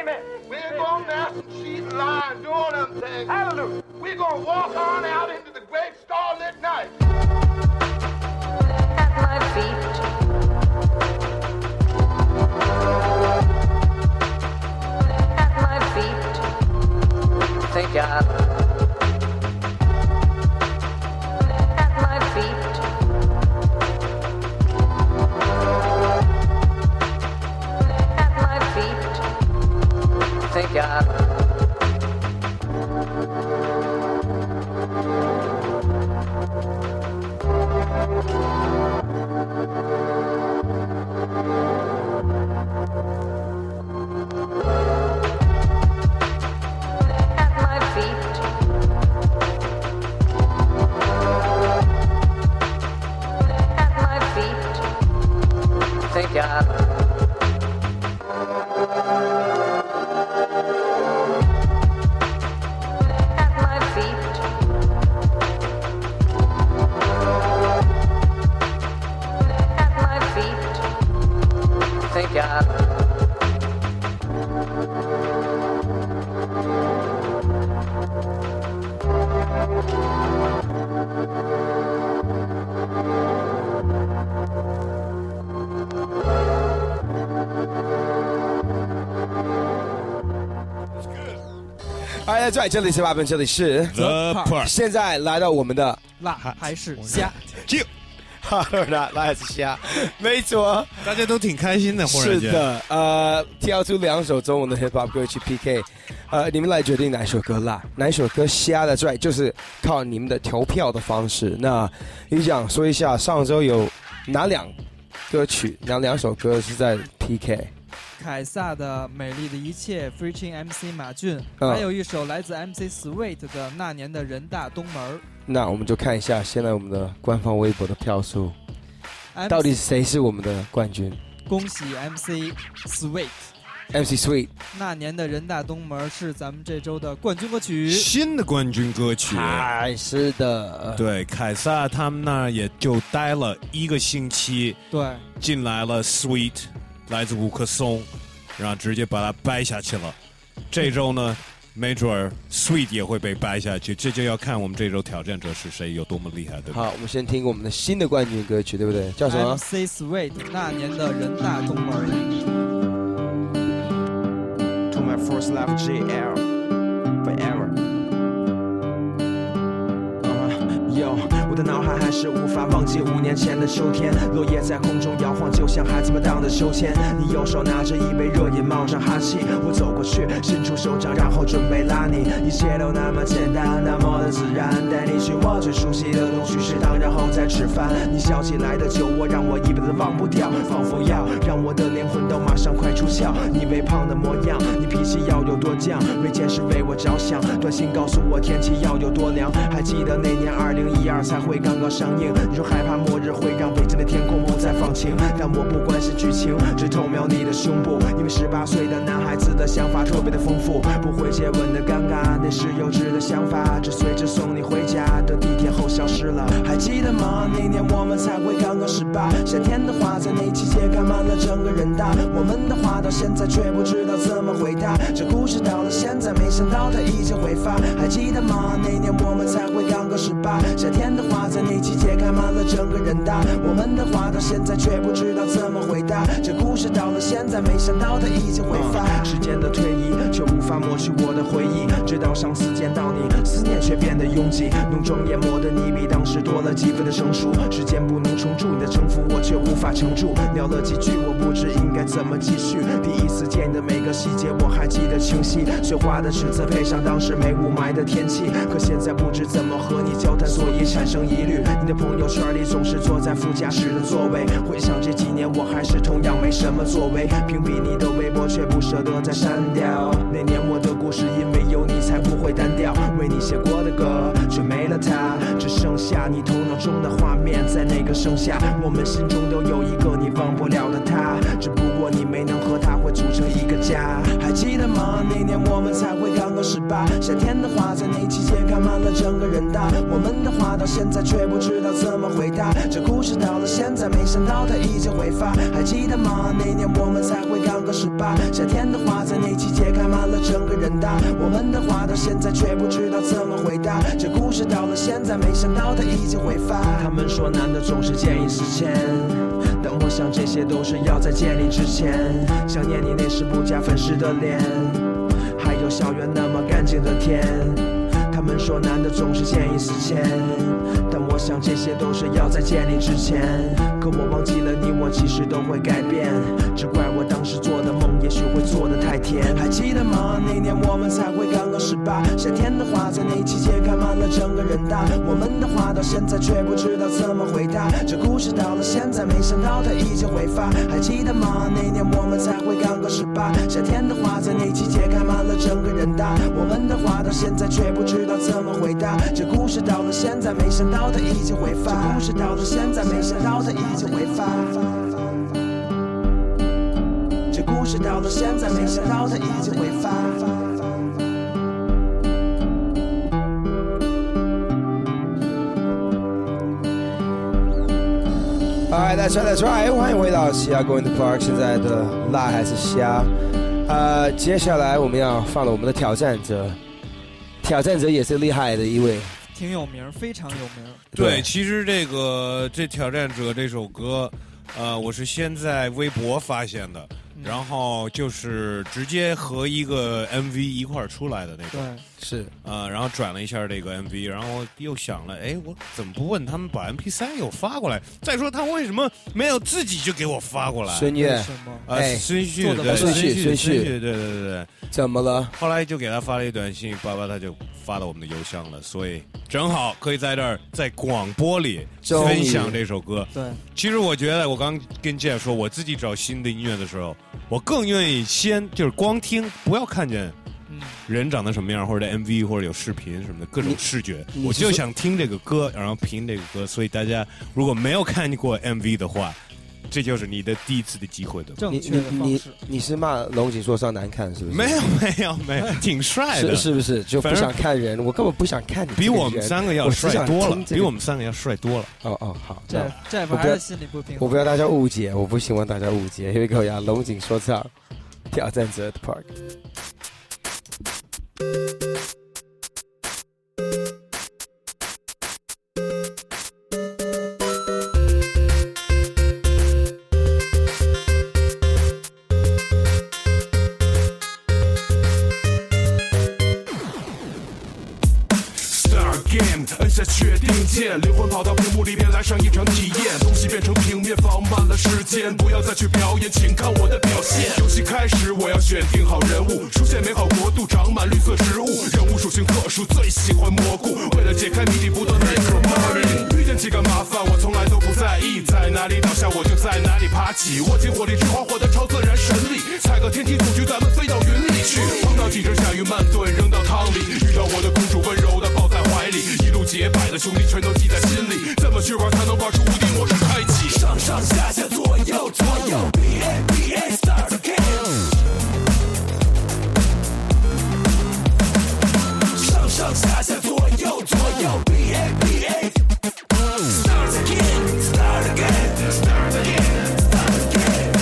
Amen. We're going to have some sheep and lions, do all them things. Hallelujah. We're going to walk on out 哎，在这里是八分，这里是 The p a r 现在来到我们的辣还是虾？就哈罗的拉斯虾，没错，大家都挺开心的，是的，呃，挑出两首中文的 hip hop 歌曲 PK，呃，你们来决定哪一首歌辣，哪一首歌虾的，对，就是靠你们的投票的方式。那你想说一下，上周有哪两歌曲，哪两首歌是在 PK？凯撒的《美丽的一切》，featuring MC 马俊，嗯还有一首来自 MC Sweet 的《那年的人大东门那我们就看一下现在我们的官方微博的票数，》MC。到底谁是我们的冠军恭喜 MC Sweet，？MC Sweet，那年的人大东门是咱们这周的冠军歌曲。新的冠军歌曲，哎是的，对，凯撒他们那儿也就待了一个星期，对，进来了 Sweet，来自五棵松，然后直接把它掰下去了。这周呢，没准儿 Sweet 也会被掰下去，这就要看我们这周挑战者是谁，有多么厉害，对吧？好，我们先听我们的新的冠军歌曲，对不对？叫什么？MC Sweet，那年的人大东门。To my first love, JL, forever. Yo，我的脑海还是无法忘记五年前的秋天，落叶在空中摇晃，就像孩子们荡的秋千。你右手拿着一杯热饮，冒着哈气，我走过去，伸出手掌，然后准备拉你。一切都那么简单，那么的自然，带你去我最熟悉的东西食堂，然后再吃饭。你笑起来的酒窝让我一辈子忘不掉，仿佛要让我的灵魂都马上快出窍。你微胖的模样，你脾气要有多犟，每件事为我着想。短信告诉我天气要有多凉，还记得那年二零零一二才会刚刚上映。你说害怕末日会让北京的天空不再放晴，但我不关心剧情，只偷瞄你的胸部，因为十八岁的男孩子的想法特别的丰富，不会接吻的尴尬，那是幼稚的想法，只随着送你回家的地铁后消失了。还记得吗？那年我们才会刚刚十八，夏天的花在那期间开满了整个人大，我们的话到现在却不知道怎么回答。这故事到了现在，没想到它已经回发。还记得吗？那年我们才会刚刚十八，夏天的花在那季节开满了整个人大，我们的话到现在却不知道怎么回答。这故事到了现在，没想到它已经挥发。时间的推移，却无法抹去我的回忆，直到上次见到你，思念却变得拥挤，浓妆艳抹的你比当时多了几分的生疏。时间不能重铸你的城府，我却无法承住。聊了几句，我不知应该怎么继续。第一次见你的每个细节，我还记得清晰。雪花的尺子配上当时没雾霾的天气，可现在不知怎怎么和你交谈，所以产生疑虑。你的朋友圈里总是坐在副驾驶的座位，回想这几年，我还是同样没什么作为。屏蔽你的微博，却不舍得再删掉。那年我的故事，因为有你才不会单调。为你写过的歌，却没了它，只剩下你头脑中的画面。在那个盛夏，我们心中都有一个你忘不了的他。只不过你没能和他会组成一个家。还记得吗？那年我们才会刚刚十八，夏天的花在那季节开满了整个人大。我们的话到现在却不知道怎么回答。这故事到了现在，没想到它已经挥发。还记得吗？那年我们才会刚刚十八，夏天的花在那季节开满了整个人大。我们的话到现在却不知道怎么回答。这故事到了现在，没想到它已经挥发。他们说男的总是见异思迁。但我想这些都是要在见你之前。想念你那时不加粉饰的脸，还有校园那么干净的天。他们说男的总是见异思迁，但我想这些都是要在见你之前。可我忘记了你我其实都会改变，只怪我当时做的也许会做的太甜。还记得吗？那年我们才会刚刚十八，夏天的花在那季节开满了整个人大。我们的话到现在却不知道怎么回答。这故事到了现在，没想到它已经挥发。还记得吗？那年我们才会刚刚十八，夏天的花在那季节开满了整个人大。我们的话到现在却不知道怎么回答。这故事到了现在，没想到它已经挥发。这故事到了现在，没想到它已经挥发。这故事到了现在，没想到它已经挥发。Alright, that's right, that's right. 欢迎回到西亚 Going to Park。现在的辣还是虾？呃，接下来我们要放了我们的挑战者，挑战者也是厉害的一位。挺有名，非常有名儿。对，其实这个这挑战者这首歌，呃，我是先在微博发现的，嗯然后就是直接和一个 MV 一块儿出来的那种。对，是，呃，然后转了一下这个 MV，然后又想了，哎，我怎么不问他们把 MP 3给我发过来？再说他为什么没有自己就给我发过来？孙悦哎孙旭，对，孙旭孙旭，对对对对对。怎么了？后来就给他发了一短信，爸爸他就发到我们的邮箱了，所以正好可以在这儿在广播里分享这首歌。对，其实我觉得，我刚跟 Jeff 说，我自己找新的音乐的时候，我更愿意先就是光听，不要看见嗯，人长得什么样，或者 MV 或者有视频什么的各种视觉，我就想听这个歌，然后评这个歌。所以大家如果没有看过 MV 的话，这就是你的第一次的机会，对吧？正你确的方你式。你是骂龙井说唱难看是不是？没有 没有没有，挺帅的是，是不是？就不想看人，我根本不想看你。比我们三个要帅多了比我们三个要帅多了。哦哦好，这那这我不要还是心里不平衡。我不要大家误解，我不希望大家误解。因为我要龙井说唱挑战者的 Park。灵魂跑到屏幕里边来上一场体验，东西变成平面，放慢了时间，不要再去表演，请看我的表现。游戏开始，我要选定好人物，出现美好国度，长满绿色植物，人物属性特殊，最喜欢蘑菇，为了解开谜底，不断 make a money。遇见几个麻烦，我从来都不在意，在哪里倒下我就在哪里爬起，握紧火力之花获得超自然神力，踩个天梯组局，咱们飞到云里去，碰到几只甲鱼慢炖兄弟全都记在心里，怎么去玩才能玩出无敌模式开启？上上下下左右左右，B A B A start again。上上下下左右左右，B A B A start again start again start again start again。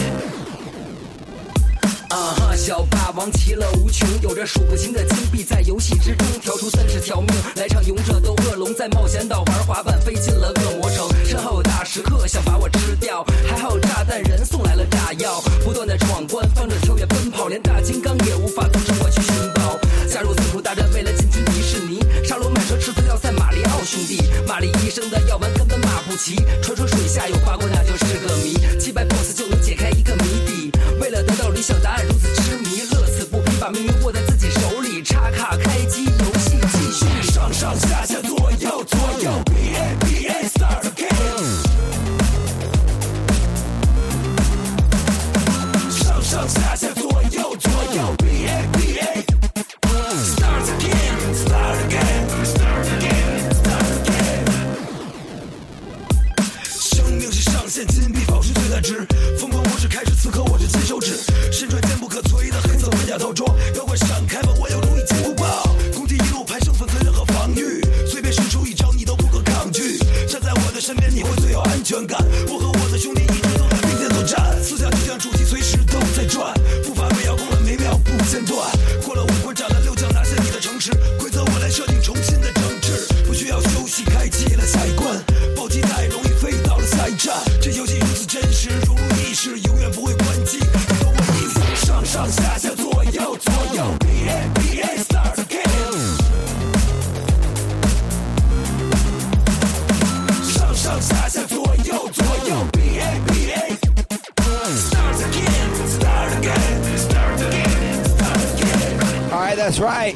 啊哈，小霸王其乐无穷，有着数不清的金币，游戏之中调出三十条命，来场勇者斗恶龙，在冒险岛玩滑板，飞进了恶魔城，身后有大食客想把我吃掉，还好有炸弹人送来了炸药，不断的闯关，翻着跳跃奔跑，连大金刚也无法阻止我去寻宝。加入刺客大战，为了进军迪士尼，沙罗曼蛇吃资料赛马里奥兄弟，玛丽医生的药丸根本马不齐，传说水下有八卦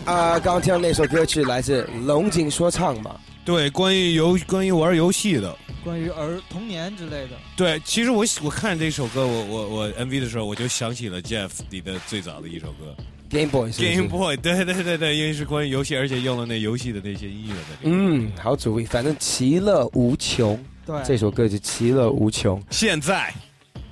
啊、刚刚听到那首歌曲来自龙井说唱嘛。对，关于游关于玩游戏的，关于儿童年之类的。对，其实我我看这首歌，我我我 MV 的时候，我就想起了 Jeff 里的最早的一首歌 Game Boy Game Boy，对对对对，因为是关于游戏，而且用了那游戏的那些音乐的。嗯，好主意，反正其乐无穷。对这首歌就其乐无穷。现在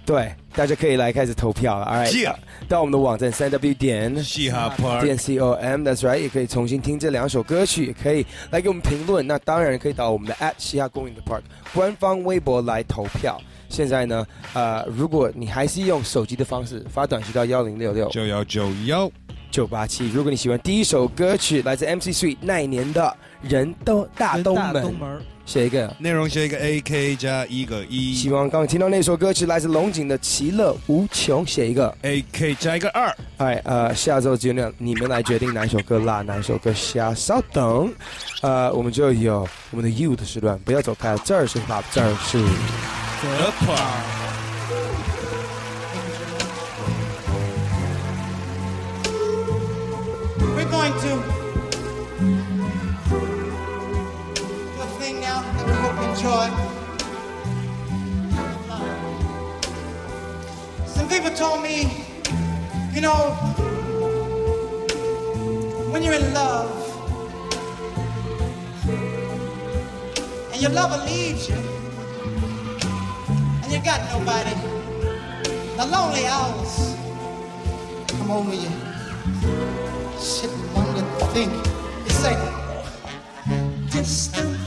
对，大家可以来开始投票了。All right，Yeah 到我们的网站三 W 点嘻哈 Park 点 C O M，That's right，也可以重新听这两首歌曲，也可以来给我们评论。那当然可以到我们的 at 嘻哈公园的 Park 官方微博来投票。现在呢，呃，如果你还是用手机的方式发短信到幺零六六九幺九幺，九八七，如果你喜欢第一首歌曲来自 MC Sweet 那一年的人都大东大门，东门儿写一个。内容写一个 AK 加一个一希望刚刚听到那首歌曲来自龙井的《其乐无穷》，写一个。，AK 加一个二。哎，呃，下周尽量你们来决定哪一首歌辣，哪一首歌瞎。稍等，呃，我们就有我们的 You 的时段，不要走开，这儿是 Pop，这儿是 The Park。We're going to enjoy. Some people told me, you know, when you're in love and your lover leaves you and you got nobody, the lonely hours come over you sit and wonder, think. You say, distant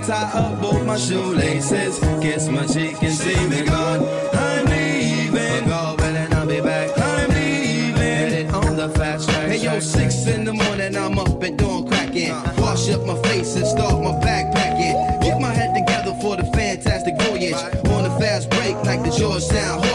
to tie up both my shoelaces. Kiss my cheek and see me gone. I'm leaving. Go, and I'll be back. I'm leaving. Headed on the fast track. Hey, yo, six in the morning, I'm up and doing cracking. Wash up my face and start my backpacking. Get my head together for the fantastic voyage. On a fast break like the Georgetown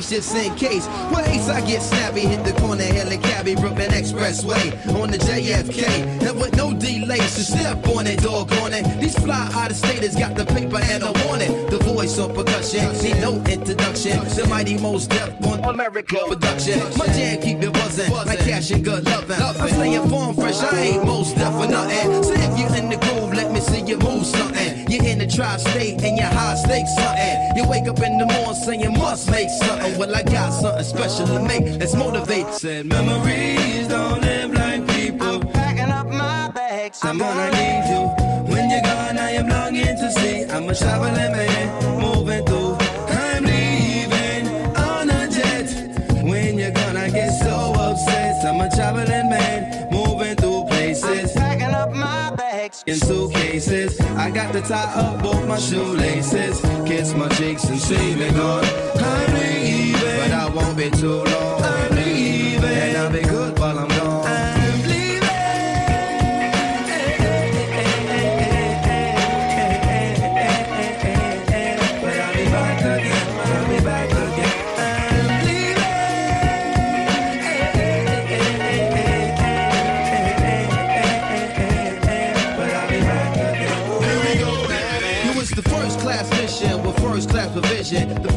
Place just in case. Well, ace, I get snappy, hit the corner, hella cabby, Brooklyn Expressway on the JFK. And with no delays to step on it, doggone it. These fly out of staters got the paper and I want it. The voice on percussion, need no introduction. The mighty most deaf on America production. My jam keep it buzzing, like cash and good loving. I'm staying form fresh, I ain't most deaf for nothing. So if you in the groove, let me see you move something. You're in the tri-state and you're high stakes something. You wake up in the morning saying you must make something. Well, I got something special to make. Let's motivate. Said memories don't live like people. Packing up my bags. I'm gonna need you. When you're gone, I am longing to see. I'm a traveling man, my bags. In suitcases, I got to tie up both my shoelaces. Kiss my cheeks and see me gone. I'm leaving, but I won't be too long.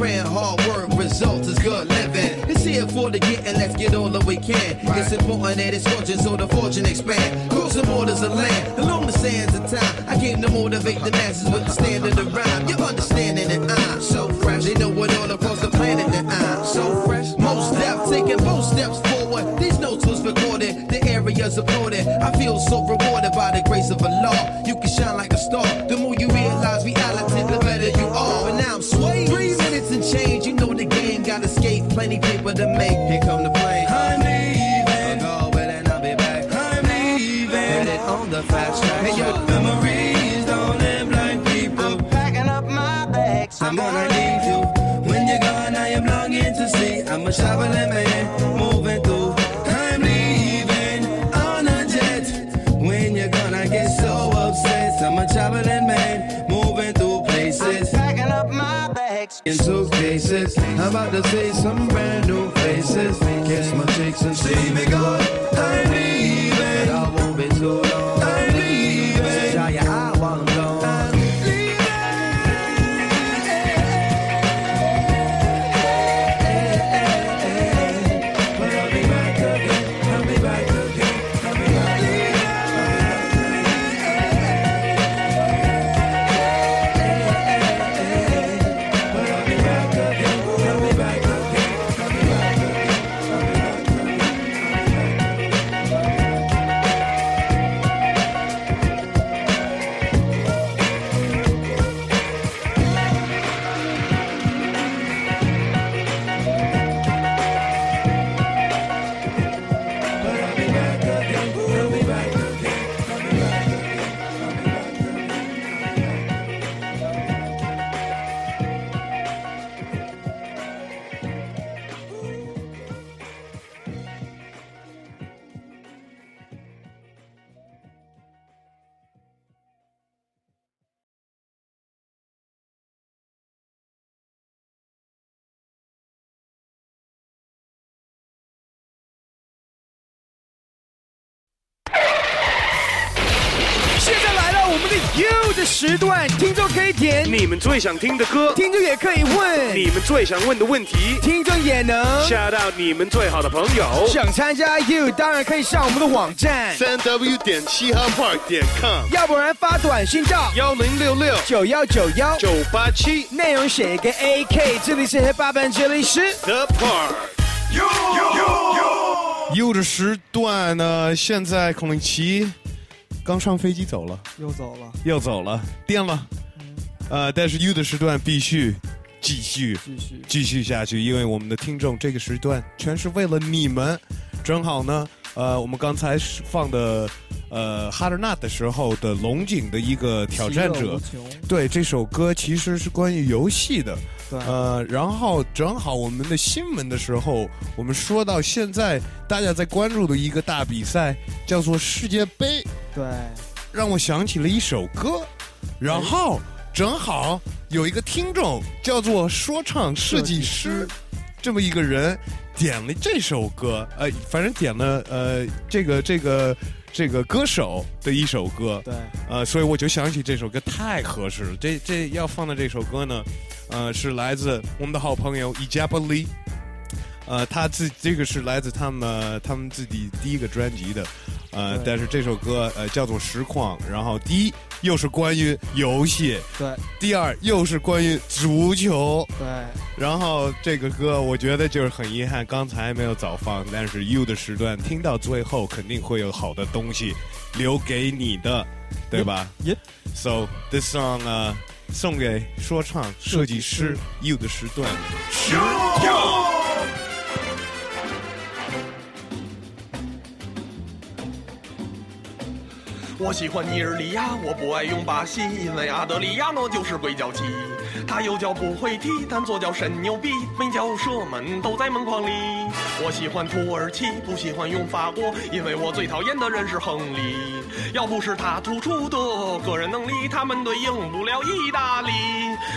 The brand hard work results is good living. It's here for the getting, let's get all that we can. It's important that it's fortune so the fortune expand. Crossing borders of land, along the sands of time. I came to motivate the masses with the standard of rhyme. You're understanding that I'm so fresh. They know it all across the planet that I'm so fresh. Most deaf, taking both steps forward. These notes was recorded, the area's applauded. I feel so rewarded by the grace of Allah. You can shine like a star. The more you realize plenty paper to make. Here come the plane. I'm leaving. I'll go, well, and I'll be back. I'm leaving. Headed on the fast track. Hey, your memories don't live like people. I'm packing up my bags. I'm gonna need you. When you're gone, I am longing to see. I'm a traveling man, in suitcases. I'm about to see some brand new faces. Kiss my cheeks and see me go. 时段，听众可以点。你们最想听的歌，听众也可以问。你们最想问的问题，听众也能。吓到你们最好的朋友。想参加 You 当然可以上我们的网站。三 w 点嘻哈 park 点 com，要不然发短信到幺零六六。九幺九幺。九八七，内容写一个 AK，这里是 Hip Hop，这里是 The Park。U 的时段呢，现在孔令奇刚上飞机走了，又走了，又走了，颠了。呃，但是 U 的时段必须继续继续继续下去，因为我们的听众这个时段全是为了你们。正好呢，呃，我们刚才放的呃 Hard Nut 的时候的龙井的一个挑战者，对这首歌其实是关于游戏的。对呃，然后正好我们的新闻的时候，我们说到现在大家在关注的一个大比赛叫做世界杯，对，让我想起了一首歌，然后正好有一个听众叫做说唱设计师，这么一个人点了这首歌，呃，反正点了呃这个这个这个歌手的一首歌，对，呃，所以我就想起这首歌太合适了。这这要放的这首歌呢，呃，是来自我们的好朋友伊加布利。呃，他自这个是来自他们他们自己第一个专辑的，呃，但是这首歌呃叫做《实况》，然后第一又是关于游戏，对，第二又是关于足球，对，然后这个歌我觉得就是很遗憾，刚才没有早放，但是 You 的时段听到最后肯定会有好的东西留给你的，对吧 Yep. So this song 呃送给说唱设计师 You 的时段，实况。我喜欢尼日利亚，我不爱用巴西，因为阿德里亚诺就是鬼脚七。他右脚不会踢，但左脚神牛逼，每脚射门都在门框里。我喜欢土耳其，不喜欢用法国，因为我最讨厌的人是亨利。要不是他突出的个人能力，他们队赢不了意大利。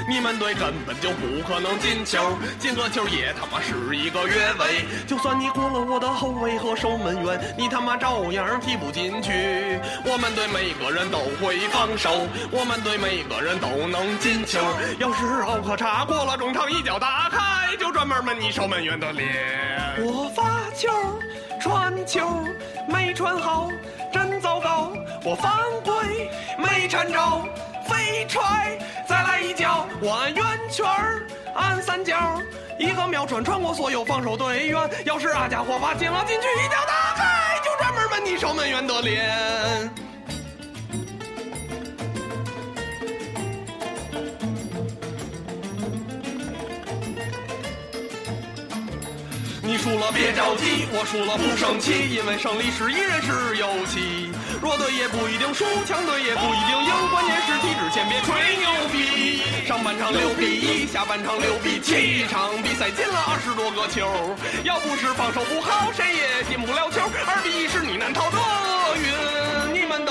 你们队根本就不可能进球，进个球也他妈是一个越位。就算你过了我的后卫和守门员，你他妈照样踢不进去。我们对每个人都会防守，我们对每个人都能进球。要是奥克查过了中场一脚打开，就专门闷你守门员的脸。我发球，传球没传好，真糟糕。我犯规没缠着，飞踹再来一脚，我按圆圈按三角，一个妙传穿过所有防守队员。要是阿家伙把进了禁区，一脚打开，就专门闷你守门员的脸。输了别着急，我输了不生气，因为胜利时依然是游戏。弱队也不一定输，强队也不一定赢，关键是体制前别吹牛逼。上半场六比一，下半场六比七，一场比赛进了二十多个球，要不是防守不好，谁也进不了球。二比一是你难逃，的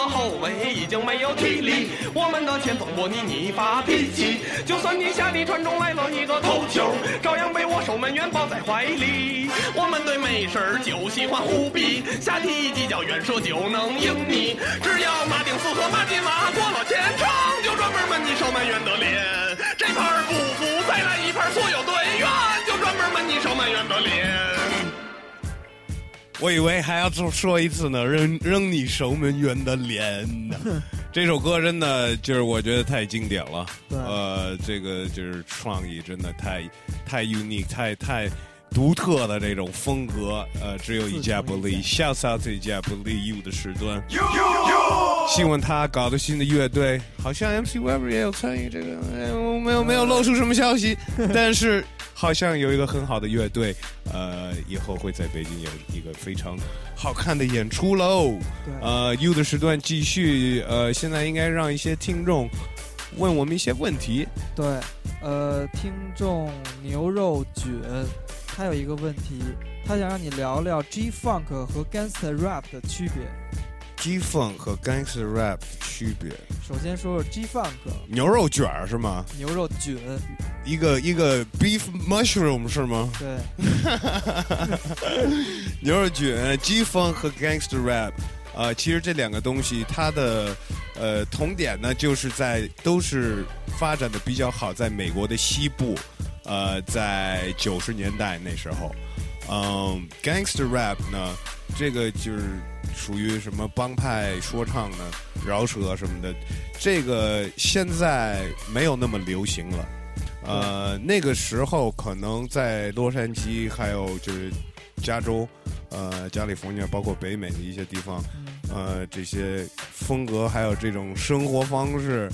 后卫已经没有体力，我们的前锋波尼你发脾气，就算你下地传中来了一个头球，照样被我守门员抱在怀里。我们队没事就喜欢胡逼，下底一记脚远射就能赢你，只要马丁斯和马金马过了前场，就专门闷你守门员的脸。这盘不服再来一盘，所有队员就专门闷你守门员的脸。我以为还要再说一次呢，扔扔你守门员的脸呢。这首歌真的就是我觉得太经典了，呃，这个就是创意真的太太 unique，太太独特的这种风格，呃，只有一家不立。Shouts out 这家不立 you 的时段。希望他搞的新的乐队，好像 MC Weber 也有参与这个，哎我没有没有露出什么消息，但是好像有一个很好的乐队，呃，以后会在北京有一个非常好看的演出喽。呃，U 的时段继续，呃，现在应该让一些听众问我们一些问题。对，呃，听众牛肉卷，他有一个问题，他想让你聊聊 G Funk 和 Gangster Rap 的区别。G Funk 和 Gangster Rap 的区别，首先说说 G Funk 牛肉卷儿是吗？牛肉卷，一个一个 beef mushroom 是吗？对，牛肉卷、G Funk 和 Gangster Rap，呃，其实这两个东西它的呃同点呢，就是在都是发展的比较好，在美国的西部，呃，在九十年代那时候，嗯，Gangster Rap 呢，这个就是属于什么帮派说唱呢、饶舌什么的，这个现在没有那么流行了。呃，那个时候可能在洛杉矶，还有就是加州，呃，加利福尼亚，包括北美的一些地方，呃，这些风格还有这种生活方式，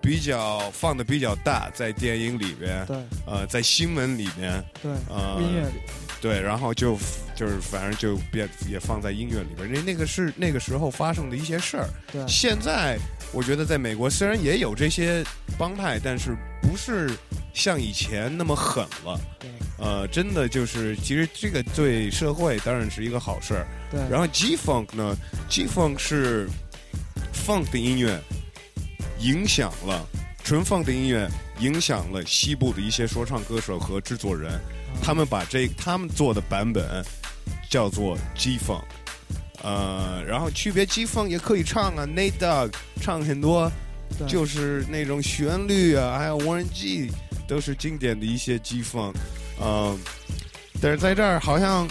比较放的比较大，在电影里边，对，呃，在新闻里面，对呃，音乐里，对，然后就就是反正就别也放在音乐里边，那那个是那个时候发生的一些事儿。对现在我觉得在美国虽然也有这些帮派，但是不是像以前那么狠了。对呃，真的就是，其实这个对社会当然是一个好事儿。对然后 G Funk 呢，G Funk 是 Funk 的音乐影响了纯 Funk 的音乐影响了西部的一些说唱歌手和制作人，他们把这他们做的版本叫做 G Funk。呃，然后区别 G Funk 也可以唱啊，Nate Dogg 唱很多，就是那种旋律啊，还有 Warren G 都是经典的一些 G Funk。嗯、但是在这儿好像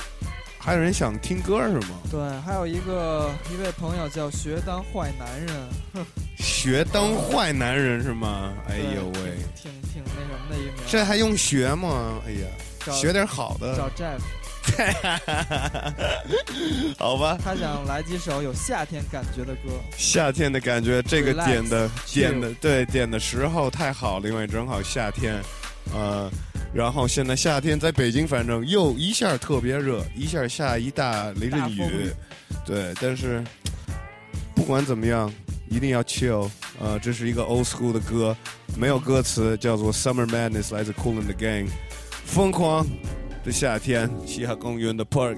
还有人想听歌是吗？对，还有一个一位朋友叫学当坏男人，哼学当坏男人是吗？哎呦喂，挺挺那什么的一名。这还用学吗？哎呀，找学点好的。找 Jeff，好吧，他想来几首有夏天感觉的歌。夏天的感觉，这个 Relax，点的点的对点的时候太好了，因为正好夏天，呃，然后现在夏天在北京，反正又一下特别热，一下下一大雷阵雨。对，但是不管怎么样，一定要 chill，呃，这是一个 old school 的歌，没有歌词，叫做 Summer Madness，来自 Cool and the Gang，疯狂的夏天，西海公园的 Park。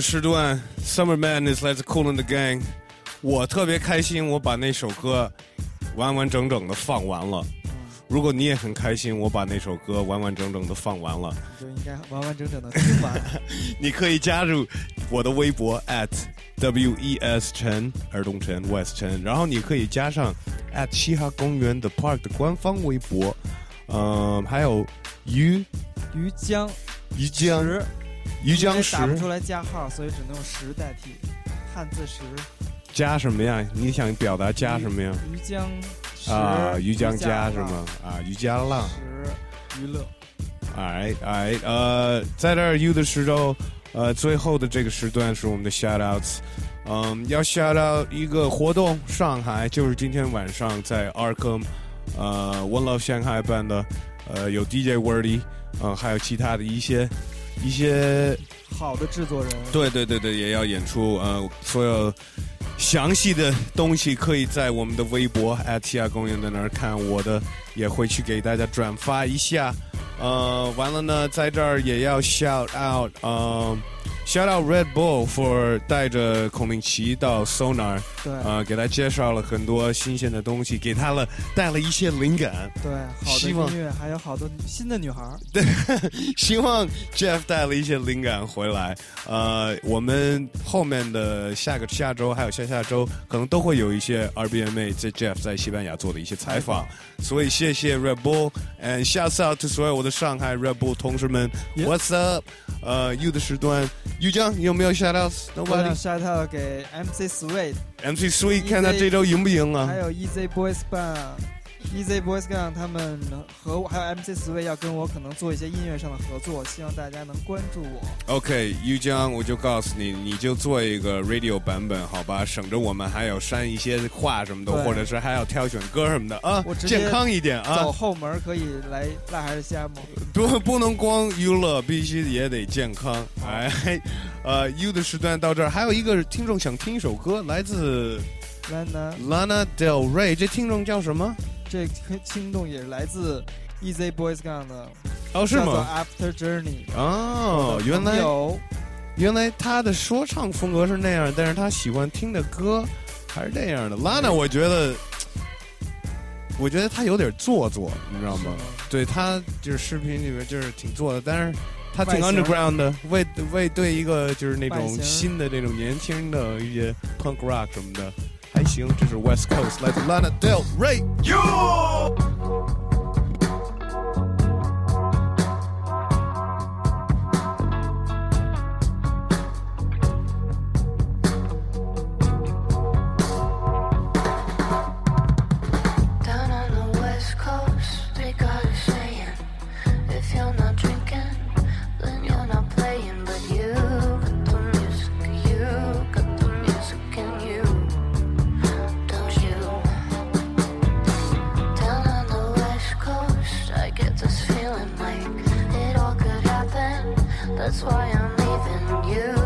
时段，Summer Madness 来自 Cool and the Gang，我特别开心，我把那首歌完完整整的放完了。如果你也很开心，我把那首歌完完整整的放完了，就应该完完整整的听完。你可以加入我的微博 at w e s 陈儿童陈 West 陈，然后你可以加上 at 嘻哈公园的 Park 的官方微博，嗯、还有于于江于江石，于江打不出来加号，所以只能用十代替，汉字十。加什么呀？你想表达加什么呀？于江石啊，于江加是浪吗？啊，于家浪。十娱乐。哎哎，呃，在这儿 U 的时候，呃，最后的这个时段是我们的 shout outs，嗯，要 shout out 一个活动，上海就是今天晚上在 Arkham，呃，One Love 上海办的，呃，有 DJ Wordy，嗯、还有其他的一些一些好的制作人。对对对对，也要演出。呃，所有详细的东西可以在我们的微博 at 亚公园在那儿看，我的也会去给大家转发一下。呃，完了呢，在这儿也要 shout out，呃，shout out Red Bull for 带着孔令奇到 Sonar，对呃，给他介绍了很多新鲜的东西，给他了带了一些灵感。对，好的音乐，还有好多新的女孩儿。对，希望 Jeff 带了一些灵感回来。呃，我们后面的下个下周还有下下周，可能都会有一些 RBMA 在 Jeff 在西班牙做的一些采访。所以谢谢 Red Bull，and shouts out to 所有我的上海 Red Bull 同事们。What's up？呃，U 的时段，U 江，你有没有 shout outs？Nobody 我想 shout out 给 MC Sweet。MC Sweet，看他这周赢不赢啊还有 Easy Boys Band。Easy Boys Gang 他们和我还有 MC Sweet 要跟我可能做一些音乐上的合作，希望大家能关注我。OK，U 江，我就告诉你，你就做一个 radio 版本，好吧？省着我们还要删一些话什么的，或者是还要挑选歌什么的啊我，健康一点啊走，后门可以来辣还是虾吗？不不能光娱乐，必须也得健康。哎，呃，U 的时段到这儿，还有一个听众想听一首歌，来自 Lana Lana Del Rey，这听众叫什么？这轻动也是来自 Easy Boys Gang 的，哦是吗 After Journey。哦原来有原来他的说唱风格是那样，但是他喜欢听的歌还是那样的。Lana，我觉得，我觉得他有点做作，你知道吗？对他就是视频里面就是挺做的，但是他挺 underground 的，为为对一个就是那种新的这种年轻的一些 punk rock 什么的还行。这是 West Coast 来自 Lana Del Rey。 That's why I'm leaving you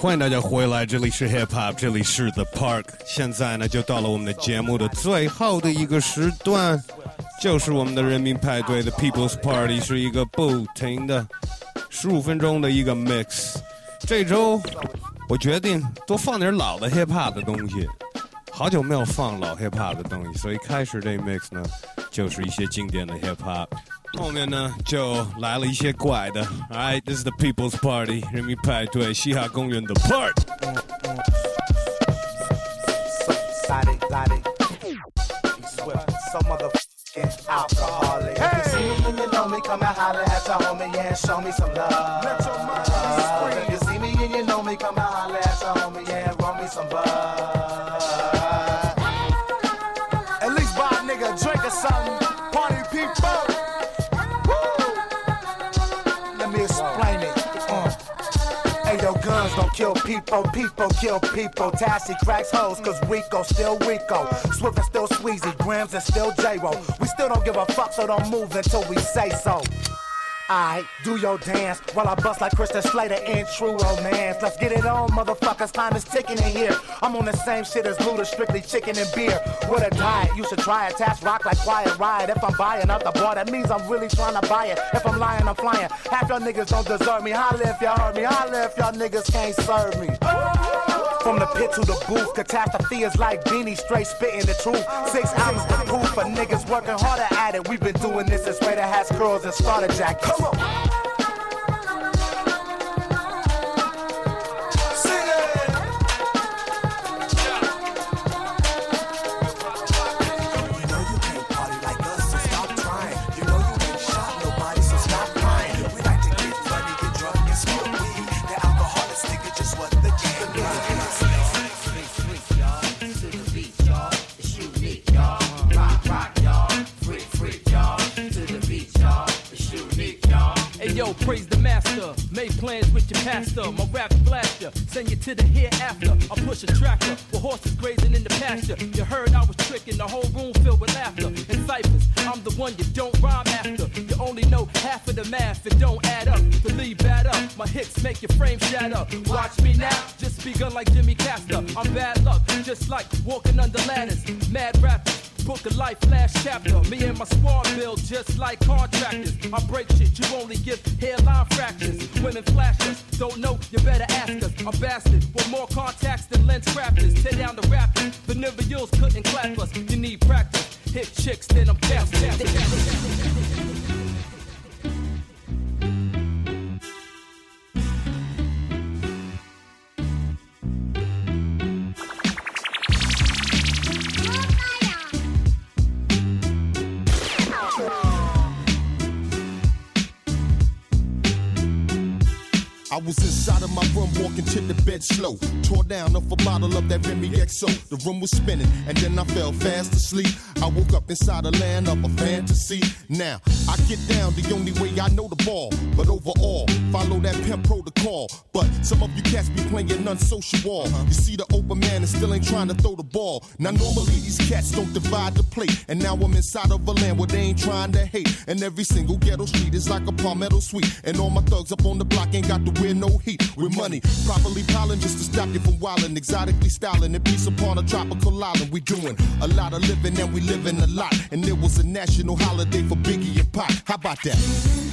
欢迎大家回来，这里是 Hip Hop，这里是 The Park。现在呢，就到了我们的节目的最后的一个时段，就是我们的人民派对的 People's Party，是一个不停的十五分钟的一个 mix。这周我决定多放点老的 Hip Hop 的东西，好久没有放老 Hip Hop 的东西，所以开始这 mix 呢，就是一些经典的 Hip Hop。后面呢就来了一些怪的。Alright, this is the People's Party，人民派对，嘻哈公园的 Part。 Exotic, exotic. Swift, so motherfucking alcoholic. If you see me and you know me, come and holler at your homie yeah, and show me some love. Kill people, people kill people. Tassie cracks hoes, cause Rico still Rico. Swift is still Sweezy, Grams is still J-Ro. We still don't give a fuck, so don't move until we say so. Alright, do your dance while I bust like Kristen Slater in True Romance. Let's get it on, motherfuckers. Time is ticking in here. I'm on the same shit as Luda, strictly chicken and beer. What a diet, you should try it. Task rock like Quiet Riot. If I'm buying up the bar, that means I'm really trying to buy it. If I'm lying, I'm flying. Half y'all niggas don't deserve me. Holla if y'all heard me. Holla if y'all niggas can't serve me. From the pit to the booth, catastrophe is like beanie, straight spitting the truth. Six albums to proof for niggas working harder at it. We've been doing this since Raider has curls and starter jackets. Come on. Master. Made plans with your pastor. My rap blast ya. Send you to the hereafter. I push a tractor with horses grazing in the pasture. You heard I was tricking the whole room filled with laughter. And ciphers, I'm the one you don't rhyme after. You only know half of the math, it don't add up. Lead bad up, my hits make your frame shatter. Watch me now, just begun like Jimmy Castor. I'm bad luck, just like walking under ladders. Mad rappers. Book a life last chapter. Me and my squad build just like contractors. I break shit, you only give hairline fractures. Women flashes, don't know, you better ask us. I'm bastard with more contacts than lens crafters. Tear down the rappers, the Niveals couldn't clap us. You need practice. Hit chicks, then I'm slow. Tore down off a bottle of that Remy XO. The room was spinning, and then I fell fast asleep. I woke up inside a land of a fantasy. Now, I get down the only way I know the ball. But overall, follow that pimp protocol. But some of you cats be playing unsocial ball. You see the open man and still ain't trying to throw the ball. Now, normally these cats don't divide the plate. And now I'm inside of a land where they ain't trying to hate. And every single ghetto street is like a palmetto suite. And all my thugs up on the block ain't got to wear no heat. With money, properly piling just to stop you from wildin'. Exotically styling and peace upon a tropical island. We doing a lot of living and we living a lot. And it was a national holiday for Biggie and Pac. How about that?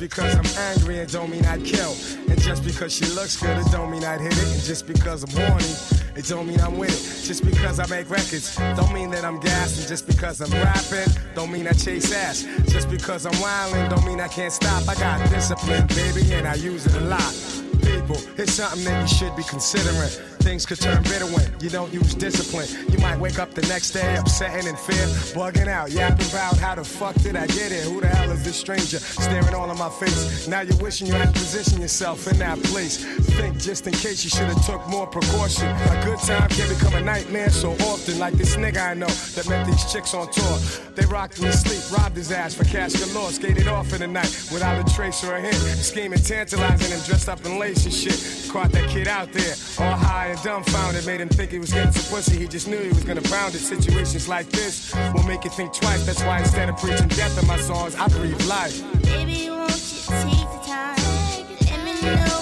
Because I'm angry, it don't mean I'd kill. And just because she looks good, it don't mean I'd hit it. And just because I'm horny, it don't mean I'm with it. Just because I make records, don't mean that I'm gassed. And just because I'm rapping, don't mean I chase ass. Just because I'm wildin', don't mean I can't stop. I got discipline, baby, and I use it a lot. People, it's something that you should be considering. Things could turn bitter when you don't use discipline. You might wake up the next day upsetting in fear, bugging out, yapping about how the fuck did I get here? Who the hell is this stranger staring all in my face? Now you're wishing you had positioned yourself in that place. Think just in case you should have took more precaution. A good time can become a nightmare so often, like this nigga I know that met these chicks on tour. They rocked him to sleep, robbed his ass for cash galore, skated off in the night without a trace or a hint. Scheming, tantalizing him, dressed up in lace and shit. Caught that kid out there, all high and dumbfounded. Made him think he was getting some pussy. He just knew he was gonna pound it. Situations like this will make you think twice. That's why instead of preaching death in my songs, I breathe life. Baby, won't you take the time? Let me know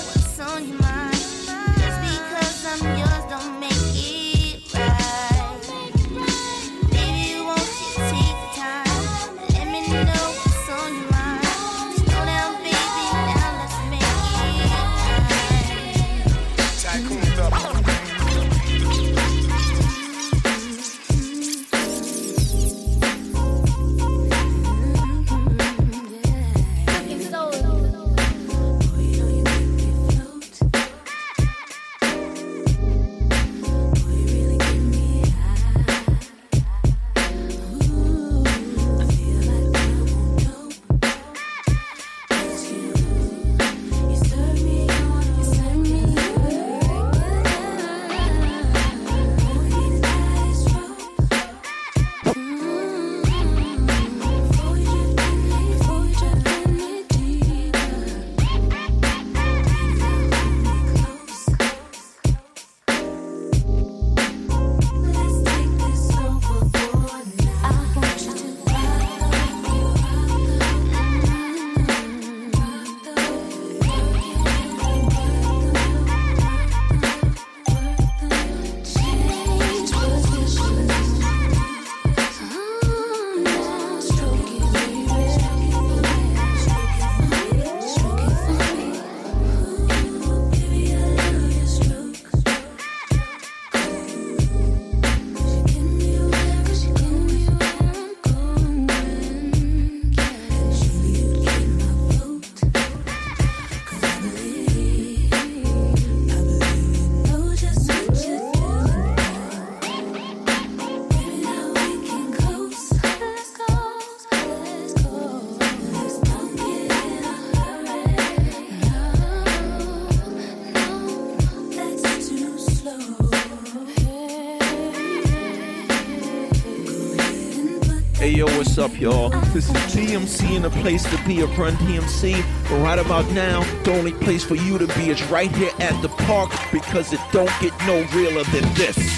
up, y'all? This is GMC and the place to be at Run DMC. But right about now, the only place for you to be is right here at the park because it don't get no realer than this.